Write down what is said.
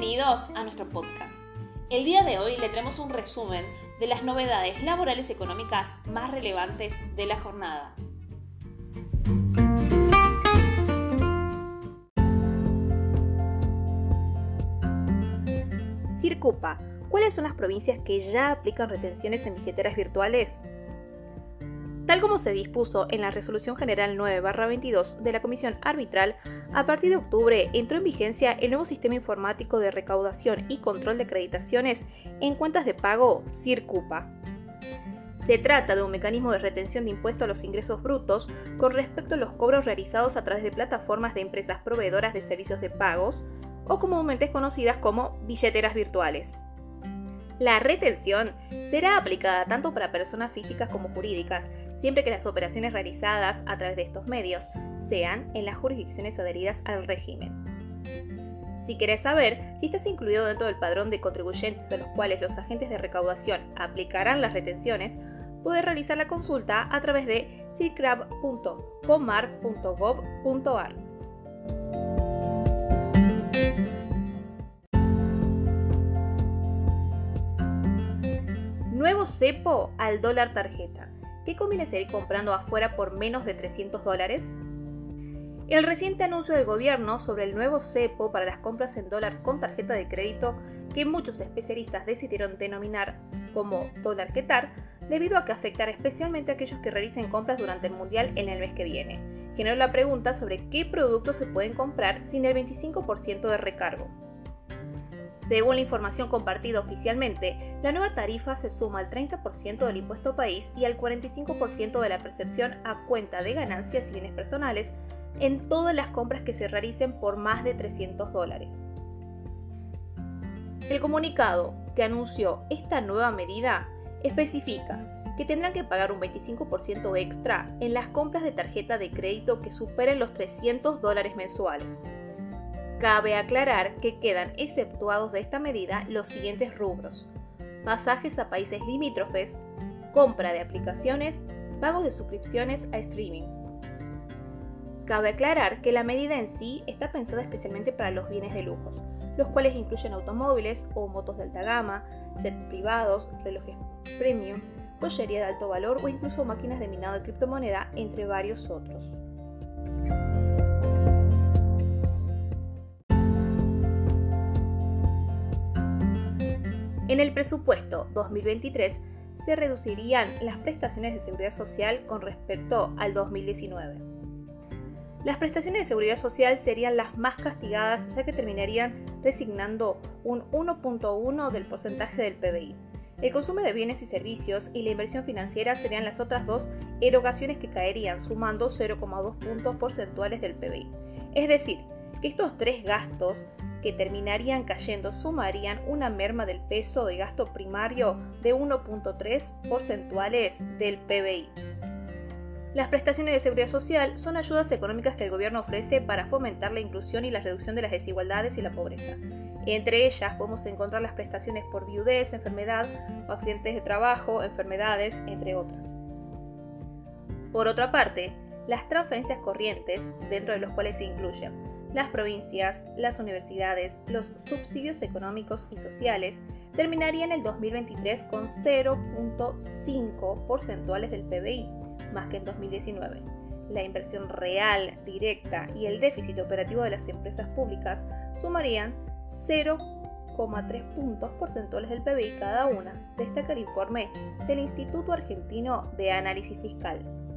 Bienvenidos a nuestro podcast. El día de hoy le traemos un resumen de las novedades laborales económicas más relevantes de la jornada. Circupa, ¿cuáles son las provincias que ya aplican retenciones en billeteras virtuales? Tal como se dispuso en la Resolución General 9-22 de la Comisión Arbitral, a partir de octubre entró en vigencia el nuevo sistema informático de recaudación y control de acreditaciones en cuentas de pago CIRCUPA. Se trata de un mecanismo de retención de impuestos a los ingresos brutos con respecto a los cobros realizados a través de plataformas de empresas proveedoras de servicios de pagos o comúnmente conocidas como billeteras virtuales. La retención será aplicada tanto para personas físicas como jurídicas, siempre que las operaciones realizadas a través de estos medios sean en las jurisdicciones adheridas al régimen. Si querés saber si estás incluido dentro del padrón de contribuyentes a los cuales los agentes de recaudación aplicarán las retenciones, puedes realizar la consulta a través de cicrab.comar.gov.ar. Nuevo cepo al dólar tarjeta. ¿Qué conviene seguir comprando afuera por menos de 300 dólares? El reciente anuncio del gobierno sobre el nuevo cepo para las compras en dólar con tarjeta de crédito, que muchos especialistas decidieron denominar como dólar quetar, debido a que afectará especialmente a aquellos que realicen compras durante el Mundial en el mes que viene, generó la pregunta sobre qué productos se pueden comprar sin el 25% de recargo. Según la información compartida oficialmente, la nueva tarifa se suma al 30% del impuesto país y al 45% de la percepción a cuenta de ganancias y bienes personales en todas las compras que se realicen por más de 300 dólares. El comunicado que anunció esta nueva medida especifica que tendrán que pagar un 25% extra en las compras de tarjeta de crédito que superen los 300 dólares mensuales. Cabe aclarar que quedan exceptuados de esta medida los siguientes rubros. Pasajes a países limítrofes, compra de aplicaciones, pago de suscripciones a streaming. Cabe aclarar que la medida en sí está pensada especialmente para los bienes de lujo, los cuales incluyen automóviles o motos de alta gama, jets privados, relojes premium, joyería de alto valor o incluso máquinas de minado de criptomoneda, entre varios otros. En el presupuesto 2023 se reducirían las prestaciones de seguridad social con respecto al 2019. Las prestaciones de seguridad social serían las más castigadas ya que terminarían resignando un 1.1 del porcentaje del PBI. El consumo de bienes y servicios y la inversión financiera serían las otras dos erogaciones que caerían sumando 0,2 puntos porcentuales del PBI. Es decir, que estos tres gastos que terminarían cayendo sumarían una merma del peso de gasto primario de 1.3 porcentuales del PBI. Las prestaciones de seguridad social son ayudas económicas que el gobierno ofrece para fomentar la inclusión y la reducción de las desigualdades y la pobreza. Entre ellas podemos encontrar las prestaciones por viudez, enfermedad accidentes de trabajo, enfermedades, entre otras. Por otra parte, las transferencias corrientes, dentro de los cuales se incluyen las provincias, las universidades, los subsidios económicos y sociales, terminarían el 2023 con 0.5 porcentuales del PBI, más que en 2019. La inversión real, directa y el déficit operativo de las empresas públicas sumarían 0,3 puntos porcentuales del PBI cada una, destaca el informe del Instituto Argentino de Análisis Fiscal.